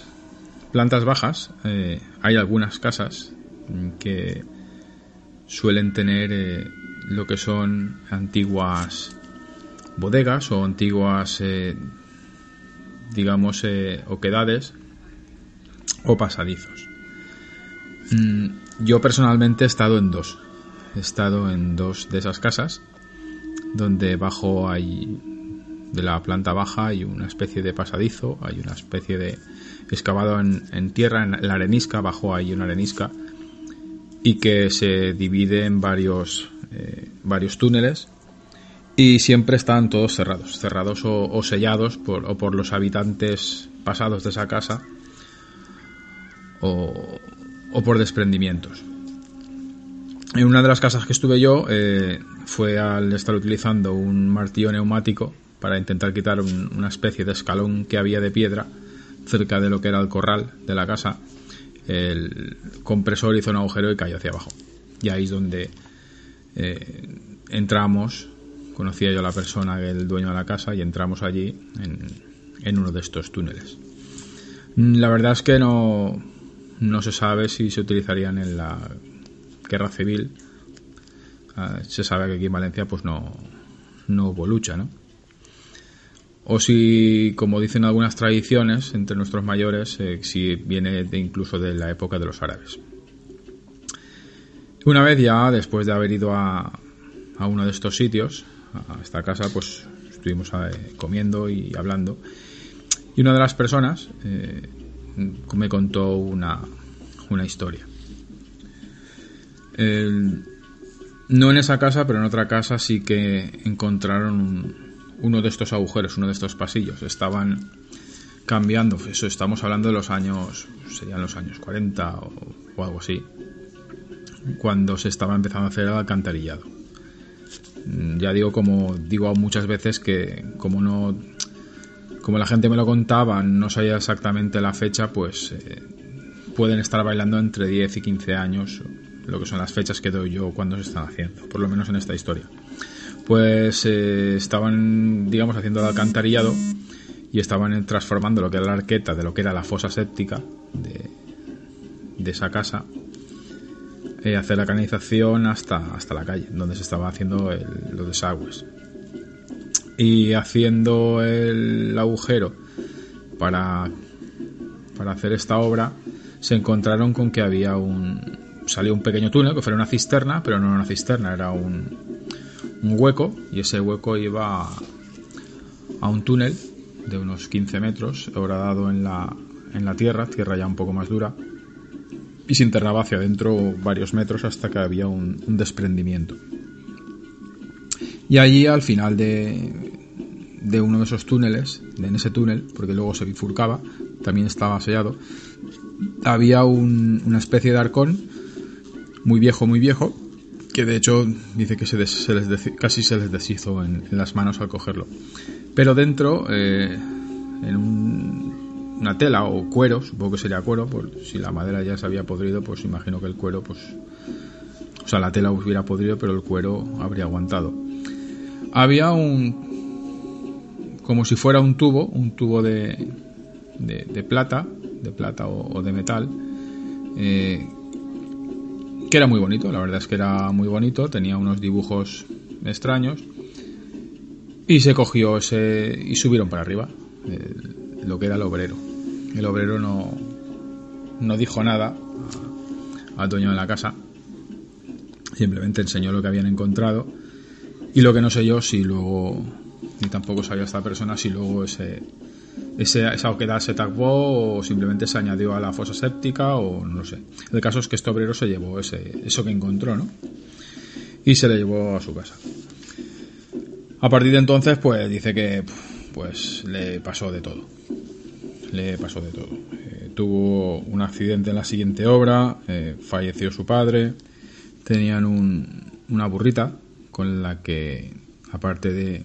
plantas bajas eh, hay algunas casas que suelen tener eh, lo que son antiguas bodegas o antiguas, eh, digamos, oquedades o pasadizos. Mm, yo personalmente he estado en dos. He estado en dos de esas casas, donde bajo hay, de la planta baja hay una especie de pasadizo, hay una especie de excavado en, tierra, en la arenisca, abajo hay una arenisca, y que se divide en varios, eh, varios túneles y siempre están todos cerrados, cerrados o, sellados por, o por los habitantes pasados de esa casa o, por desprendimientos. En una de las casas que estuve yo eh, fue al estar utilizando un martillo neumático para intentar quitar una especie de escalón que había de piedra cerca de lo que era el corral de la casa, el compresor hizo un agujero y cayó hacia abajo. Y ahí es donde eh, entramos, conocía yo a la persona, el dueño de la casa, y entramos allí en, uno de estos túneles. La verdad es que no, no se sabe si se utilizarían en la guerra civil. Ah, se sabe que aquí en Valencia pues no, no hubo lucha, ¿no? O si, como dicen algunas tradiciones entre nuestros mayores, eh, si viene incluso de la época de los árabes. Una vez ya, después de haber ido a, a uno de estos sitios, a esta casa, pues estuvimos eh, comiendo y hablando. Y una de las personas, eh, me contó una, una historia. no en esa casa, pero en otra casa sí que encontraron uno de estos agujeros, uno de estos pasillos. Estaban cambiando, eso estamos hablando de los años, serían los años 40 o, algo así, cuando se estaba empezando a hacer el alcantarillado. Mm, ya digo, como digo muchas veces, que como no como la gente me lo contaba, no sabía exactamente la fecha, pues eh, pueden estar bailando entre 10 y 15 años, lo que son las fechas que doy yo cuando se están haciendo, por lo menos en esta historia. Pues estaban, digamos, haciendo el alcantarillado y estaban transformando lo que era la arqueta de lo que era la fosa séptica de, esa casa eh, hacer la canalización hasta, hasta la calle, donde se estaba haciendo los desagües y haciendo el agujero para, para hacer esta obra, se encontraron con que había un. salió un pequeño túnel, que fuera una cisterna, pero no era una cisterna, era un, un hueco, y ese hueco iba a, un túnel de unos 15 metros, horadado en la, en la tierra, tierra ya un poco más dura, y se enterraba hacia adentro varios metros hasta que había un desprendimiento. Y allí al final de, de uno de esos túneles, en ese túnel, porque luego se bifurcaba, también estaba sellado, había una especie de arcón muy viejo, muy viejo, que de hecho dice que se, les casi se les deshizo en, las manos al cogerlo. Pero dentro, eh, en una tela o cuero, supongo que sería cuero, por, si la madera ya se había podrido, pues imagino que el cuero, pues, o sea, la tela hubiera podrido, pero el cuero habría aguantado. Había un, como si fuera un tubo, un tubo de, de, plata, de plata o, de metal, eh, que era muy bonito, la verdad es que era muy bonito, tenía unos dibujos extraños, y se cogió ese y subieron para arriba, lo que era el obrero. El obrero no, no dijo nada al dueño de la casa, simplemente enseñó lo que habían encontrado y lo que no sé yo si luego, ni tampoco sabía esta persona, si luego ese, ese, esa oquedad se tapó o simplemente se añadió a la fosa séptica o no sé. El caso es que este obrero se llevó ese, eso que encontró, ¿no? Y se le llevó a su casa. A partir de entonces, pues dice que pues le pasó de todo. Le pasó de todo. Eh, tuvo un accidente en la siguiente obra, eh, falleció su padre, tenían un, una burrita con la que, aparte de,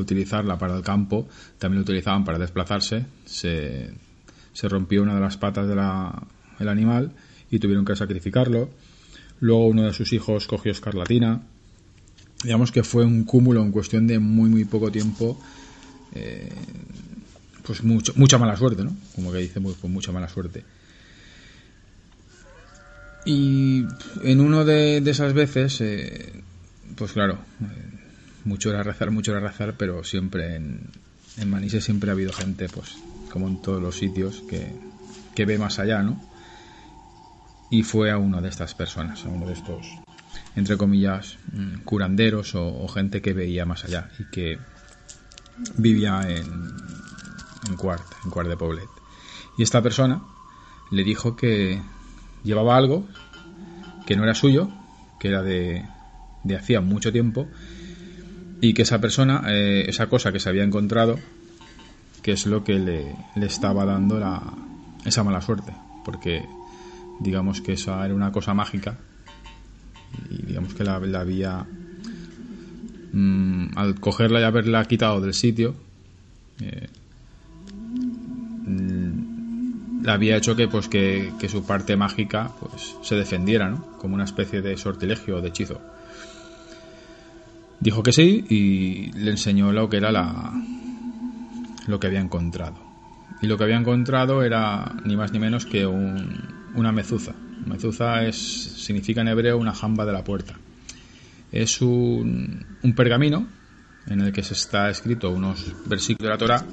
utilizarla para el campo, también lo utilizaban para desplazarse. Se, rompió una de las patas del animal y tuvieron que sacrificarlo. Luego uno de sus hijos cogió escarlatina. Digamos que fue un cúmulo en cuestión de muy, muy poco tiempo. Eh, pues mucho, mucha mala suerte, ¿no? Como que dice, pues, mucha mala suerte. Y en uno de, esas veces eh, pues claro, eh, mucho era rezar, mucho era rezar, pero siempre en, en Manises siempre ha habido gente, pues como en todos los sitios, que, que ve más allá, ¿no? Y fue a una de estas personas, a uno de estos, entre comillas, mm, curanderos o, gente que veía más allá y que vivía en, en Cuart, en Cuart de Poblet. Y esta persona le dijo que llevaba algo que no era suyo, que era de, de hacía mucho tiempo y que esa persona, eh, esa cosa que se había encontrado, que es lo que le, le estaba dando la, esa mala suerte, porque digamos que esa era una cosa mágica y digamos que la, había mm, al cogerla y haberla quitado del sitio eh, mm, había hecho que pues que, que, su parte mágica pues se defendiera ¿no? como una especie de sortilegio o de hechizo Dijo que sí y le enseñó lo que era la lo que había encontrado. Y lo que había encontrado era ni más ni menos que una mezuza. Mezuza es, significa en hebreo una jamba de la puerta. Es un, un pergamino en el que se está escrito unos versículos de la Torah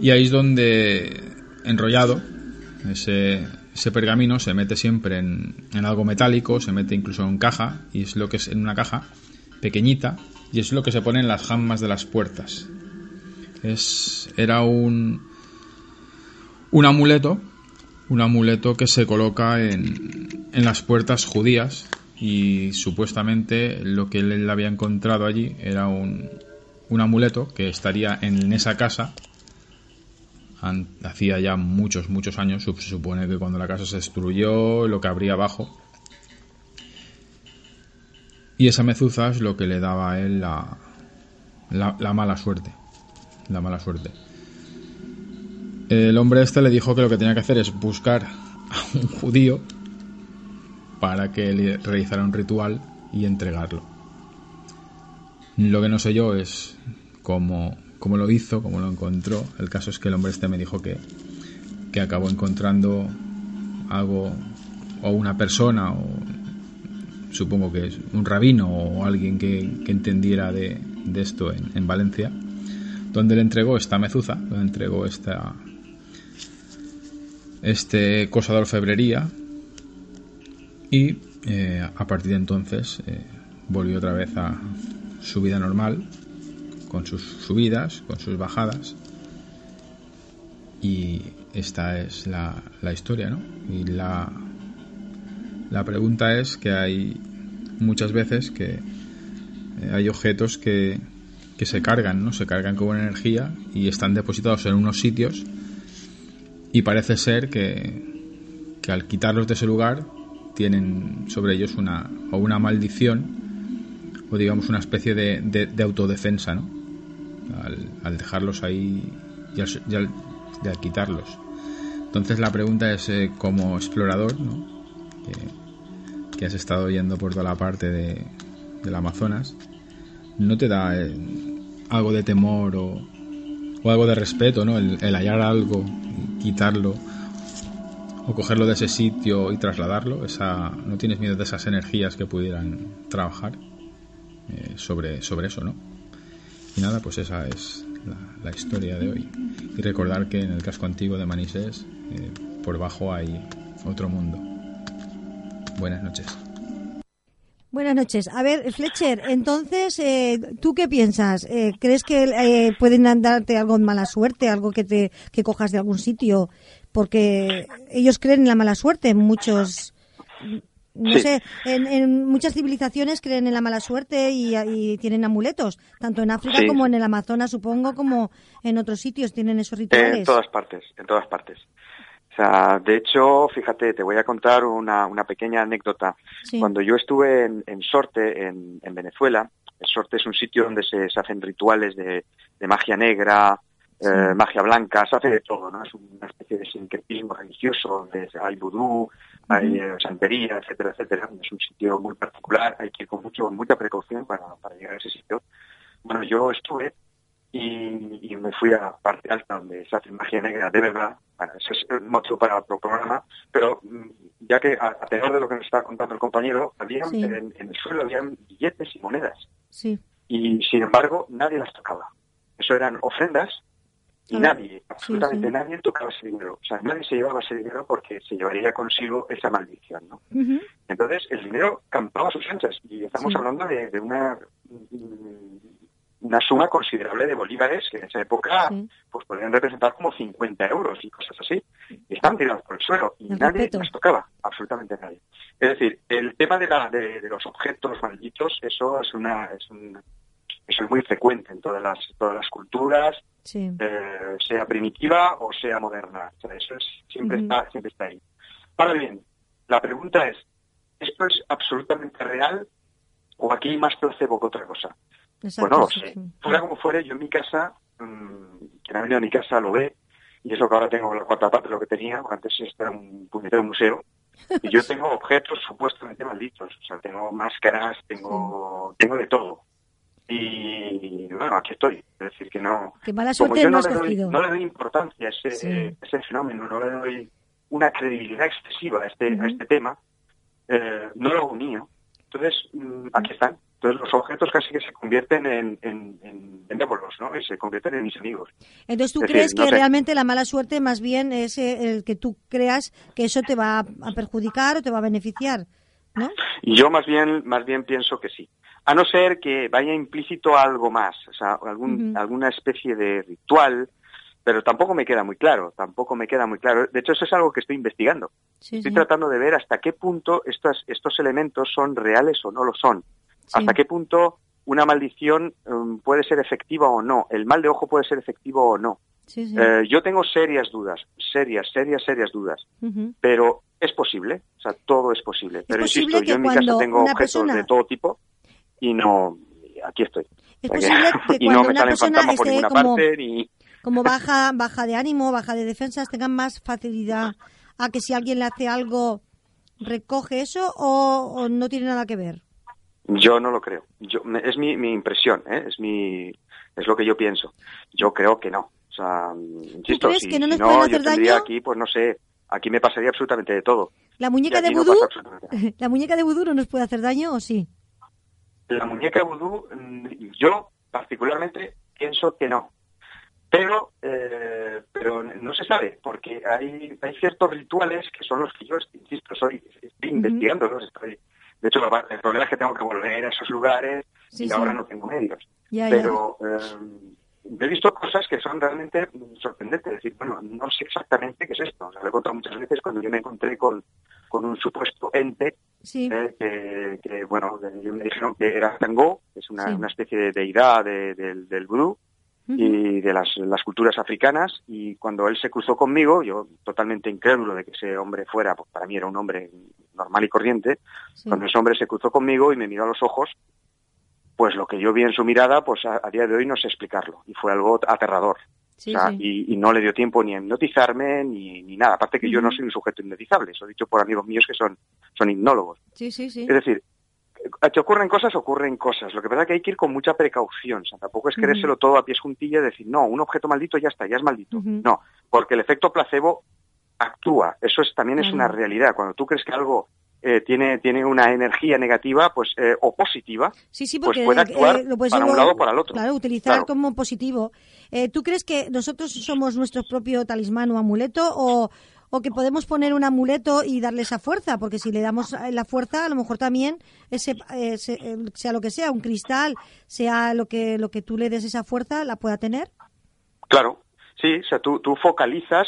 y ahí es donde enrollado ese, ese pergamino se mete siempre en, en, algo metálico, se mete incluso en caja y es lo que es en una caja pequeñita y es lo que se pone en las jambas de las puertas. Es, era un, un amuleto, un amuleto que se coloca en, en las puertas judías y supuestamente lo que él había encontrado allí era un, un amuleto que estaría en esa casa hacía ya muchos, muchos años, se supone que cuando la casa se destruyó, lo que habría abajo. Y esa mezuza es lo que le daba a él la, la, mala suerte. La mala suerte. El hombre este le dijo que lo que tenía que hacer es buscar a un judío para que le realizara un ritual y entregarlo. Lo que no sé yo es cómo, cómo lo hizo, cómo lo encontró. El caso es que el hombre este me dijo que, que acabó encontrando algo o una persona o supongo que es un rabino o alguien que, entendiera de, esto en, en, Valencia, donde le entregó esta mezuza, le entregó esta este cosa de orfebrería y eh, a partir de entonces eh, volvió otra vez a su vida normal, con sus subidas, con sus bajadas. Y esta es la, la historia, ¿no? Y la, la pregunta es que hay muchas veces que eh, hay objetos que, que se cargan, ¿no? Se cargan con energía y están depositados en unos sitios y parece ser que, que al quitarlos de ese lugar tienen sobre ellos una, o una maldición o digamos una especie de, de, autodefensa, ¿no? Al, dejarlos ahí y al, quitarlos. Entonces la pregunta es, eh, como explorador, ¿no? Que, has estado yendo por toda la parte de, del Amazonas, ¿no te da algo de temor o, o, algo de respeto, ¿no? El, el hallar algo, quitarlo o cogerlo de ese sitio y trasladarlo? Esa, ¿No tienes miedo de esas energías que pudieran trabajar eh, sobre, sobre eso, no? Y nada, pues esa es la, historia de hoy. Y recordar que en el casco antiguo de Manises, eh, por bajo hay otro mundo. Buenas noches. Buenas noches. A ver, Fletcher, entonces, eh, ¿tú qué piensas? ¿Crees que pueden darte algo de mala suerte, algo que te que cojas de algún sitio porque ellos creen en la mala suerte. Muchos, no sé, en, muchas civilizaciones creen en la mala suerte y, tienen amuletos, tanto en África como en el Amazonas, supongo, como en otros sitios tienen esos rituales. En todas partes, en todas partes. O sea, de hecho, fíjate, te voy a contar una, una pequeña anécdota. Cuando yo estuve en, Sorte, en, en Venezuela, Sorte es un sitio donde se, hacen rituales de, de magia negra, eh, magia blanca, se hace de todo, ¿no? Es una especie de sincretismo religioso, hay vudú, hay eh, santería, etcétera, etcétera. Es un sitio muy particular, hay que ir con mucho, mucha precaución para, para llegar a ese sitio. Bueno, yo estuve y, me fui a parte alta donde se hace magia negra de verdad. Bueno, ese es el motivo para otro programa, pero mm, ya que a, tenor de lo que nos estaba contando el compañero, había en, el suelo habían billetes y monedas. Sí. Y sin embargo, nadie las tocaba. Eso eran ofrendas y nadie, absolutamente nadie tocaba ese dinero. O sea, nadie se llevaba ese dinero porque se llevaría consigo esa maldición, ¿no? Entonces, el dinero campaba a sus anchas. Y estamos hablando de, una una suma considerable de bolívares que en esa época pues podrían representar como 50 euros y cosas así. Y estaban tirados por el suelo y nadie los tocaba, absolutamente nadie. Es decir, el tema de, la, de, los objetos malditos, eso es una, es una eso es muy frecuente en todas las, todas las culturas, eh, sea primitiva o sea moderna. eso es, siempre, está, siempre está ahí. Ahora bien, la pregunta es, ¿esto es absolutamente real o aquí hay más placebo que otra cosa? Pues no lo sé. Fuera como fuere, yo en mi casa, mmm, quien ha venido a mi casa lo ve, y eso que ahora tengo la cuarta parte de lo que tenía, antes era un puñetero museo, y yo (laughs) tengo objetos supuestamente malditos, o sea, tengo máscaras, tengo, tengo de todo y bueno, aquí estoy. Es decir, que no. Que mala suerte no, le doy, no le doy importancia a ese, ese fenómeno, no le doy una credibilidad excesiva a este, a este tema, eh, no lo hago mío. Entonces, mm, aquí están. Entonces, los objetos casi que se convierten en, en, en, ¿no? Y se convierten en mis amigos. Entonces, ¿tú crees que realmente la mala suerte más bien es eh, el que tú creas que eso te va a perjudicar o te va a beneficiar? ¿No? Yo más bien, más bien pienso que sí. A no ser que vaya implícito algo más, o sea, algún, alguna especie de ritual pero tampoco me queda muy claro, tampoco me queda muy claro. De hecho, eso es algo que estoy investigando. Sí, Estoy sí. tratando de ver hasta qué punto estos, estos elementos son reales o no lo son. Sí. Hasta qué punto una maldición um, puede ser efectiva o no. El mal de ojo puede ser efectivo o no. Sí, sí. Eh, yo tengo serias dudas, serias, serias, serias dudas. Pero es posible, o sea, todo es posible. Pero posible insisto, yo en mi casa tengo objetos persona- de todo tipo y no, aquí estoy. Es O sea posible (laughs) que y no cuando una salen persona por esté ninguna como, parte ni... como baja, baja de ánimo, baja de defensas, tengan más facilidad a que si alguien le hace algo recoge eso o, o no tiene nada que ver. Yo no lo creo. Yo, es mi, mi impresión, ¿eh? es mi, es lo que yo pienso. Yo creo que no. O sea, insisto, crees si, que no si nos pueden no, hacer yo tendría daño? aquí, pues no sé, aquí me pasaría absolutamente de todo. La muñeca de no vudú, (laughs) la muñeca de vudú no nos puede hacer daño o sí. La muñeca vudú, mm, yo particularmente pienso que no. Pero, eh, pero no se sabe, porque hay, hay ciertos rituales que son los que yo, insisto, soy, estoy investigándolos. Estoy, de hecho, el problema es que tengo que volver a esos lugares Sí, y sí. ahora no tengo medios. Ya, ya. pero eh, he visto cosas que son realmente sorprendentes. Es decir, bueno, no sé exactamente qué es esto. O sea, lo he contado muchas veces cuando yo me encontré con, con un supuesto ente Sí. eh, que, que, bueno, yo me dijeron que era Tango, que es una, Sí. una especie de deidad de- del- del vudú y de las, las culturas africanas. Y cuando él se cruzó conmigo, yo totalmente incrédulo de que ese hombre fuera, pues para mí era un hombre normal y corriente, Sí. cuando ese hombre se cruzó conmigo y me miró a los ojos, pues lo que yo vi en su mirada, pues a, a día de hoy no sé explicarlo. Y fue algo aterrador. Sí, O sea, sí. y, y no le dio tiempo ni a hipnotizarme ni, ni nada. Aparte que yo no soy un sujeto hipnotizable, eso dicho por amigos míos que son, son hipnólogos. Sí, sí, sí. Es decir, que ocurren cosas, ocurren cosas. Lo que pasa es que hay que ir con mucha precaución. O sea, tampoco es Ujú. creérselo todo a pies juntillas y decir, no, un objeto maldito ya está, ya es maldito. No, porque el efecto placebo actúa. Eso es, también es una realidad. Cuando tú crees que algo eh, tiene, tiene una energía negativa pues eh, o positiva, Sí, sí, pues puede eh, actuar lo puedes para un lado o para el otro. Claro, utilizar Claro. como positivo. Eh, ¿Tú crees que nosotros somos nuestro propio talismán o amuleto o, o que podemos poner un amuleto y darle esa fuerza? Porque si le damos eh, la fuerza, a lo mejor también ese, eh, se- eh, sea lo que sea, un cristal, sea lo que lo que tú le des esa fuerza, la pueda tener. Claro, sí, o sea, tú, tú focalizas,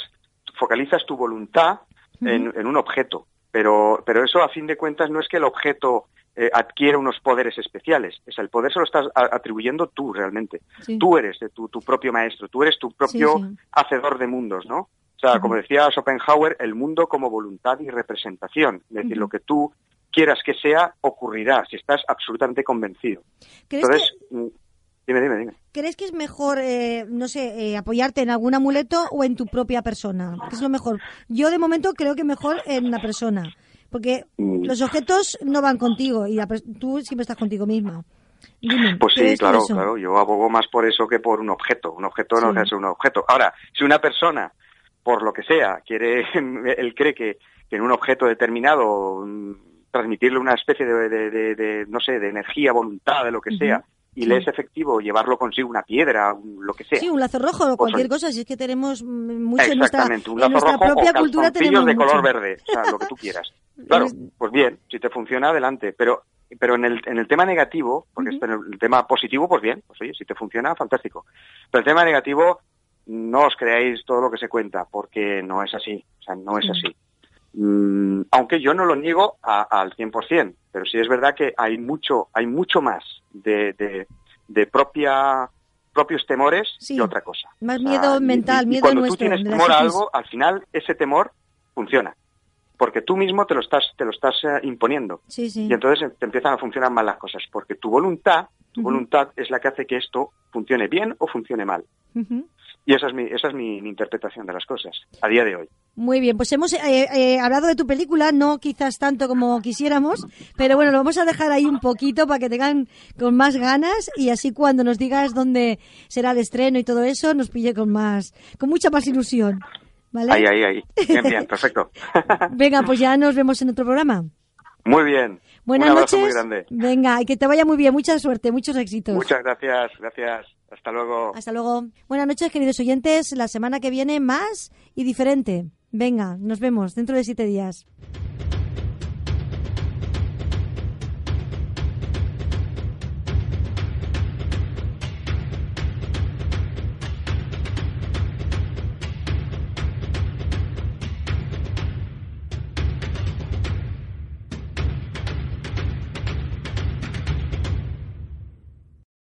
focalizas tu voluntad en, un objeto, pero, pero eso a fin de cuentas no es que el objeto eh, adquiera unos poderes especiales, o sea, el poder se lo estás atribuyendo tú realmente. Sí. Tú eres tu, tu propio maestro, tú eres tu propio Sí, sí. hacedor de mundos, ¿no? O sea, como decía Schopenhauer, el mundo como voluntad y representación, es decir, lo que tú quieras que sea ocurrirá si estás absolutamente convencido. ¿Crees Entonces, que, mm, dime, dime, dime. ¿Crees que es mejor, eh, no sé, eh, apoyarte en algún amuleto o en tu propia persona? ¿Qué es lo mejor? Yo de momento creo que mejor en la persona, porque Mm. los objetos no van contigo y la tú siempre estás contigo misma. Dime, Pues ¿qué sí, claro, claro. Yo abogo más por eso que por un objeto. Un objeto no Sí. de ser un objeto. Ahora, si una persona, por lo que sea, quiere, (laughs) él cree que, que en un objeto determinado mm, transmitirle una especie de, de- de- de, no sé, de energía, voluntad, de lo que sea, y Sí. le es efectivo llevarlo consigo una piedra, un- lo que sea. Sí, un lazo rojo o Pues cualquier cosa, si es que tenemos mm, mucho en nuestra, un en lazo nuestra rojo propia o cultura tenemos de color verde, o sea, lo que tú quieras. (laughs) Claro, pues bien, si te funciona, adelante. Pero pero en el, en el tema negativo, porque esto en el tema positivo, pues bien, pues oye, si te funciona, fantástico. Pero el tema negativo, no os creáis todo lo que se cuenta, porque no es así, o sea, no es Sí. así. Mm, aunque yo no lo niego a- al 100%, pero sí es verdad que hay mucho, hay mucho más de, de, de propia propios temores Sí. que otra cosa. Más miedo mental, y- y miedo cuando nuestro, tú tienes temor a algo, al final ese temor funciona, porque tú mismo te lo estás te lo estás eh, imponiendo Sí, sí. y entonces te empiezan a funcionar mal las cosas, porque tu voluntad, tu voluntad es la que hace que esto funcione bien o funcione mal. Y esa es mi esa es mi, mi interpretación de las cosas a día de hoy. Muy bien, pues hemos eh, eh, hablado de tu película, no quizás tanto como quisiéramos, pero bueno, lo vamos a dejar ahí un poquito para que tengan con más ganas y así cuando nos digas dónde será el estreno y todo eso, nos pille con más, con mucha más ilusión. ¿Vale? Ahí, ahí, ahí. Bien, bien, perfecto. (laughs) Venga, pues ya nos vemos en otro programa. muy bien. Buenas Un abrazo noches. muy grande. Venga, y que te vaya muy bien, mucha suerte, muchos éxitos. Muchas gracias, gracias. Hasta luego. Hasta luego. Buenas noches, queridos oyentes. La semana que viene más y diferente. Venga, nos vemos dentro de siete días.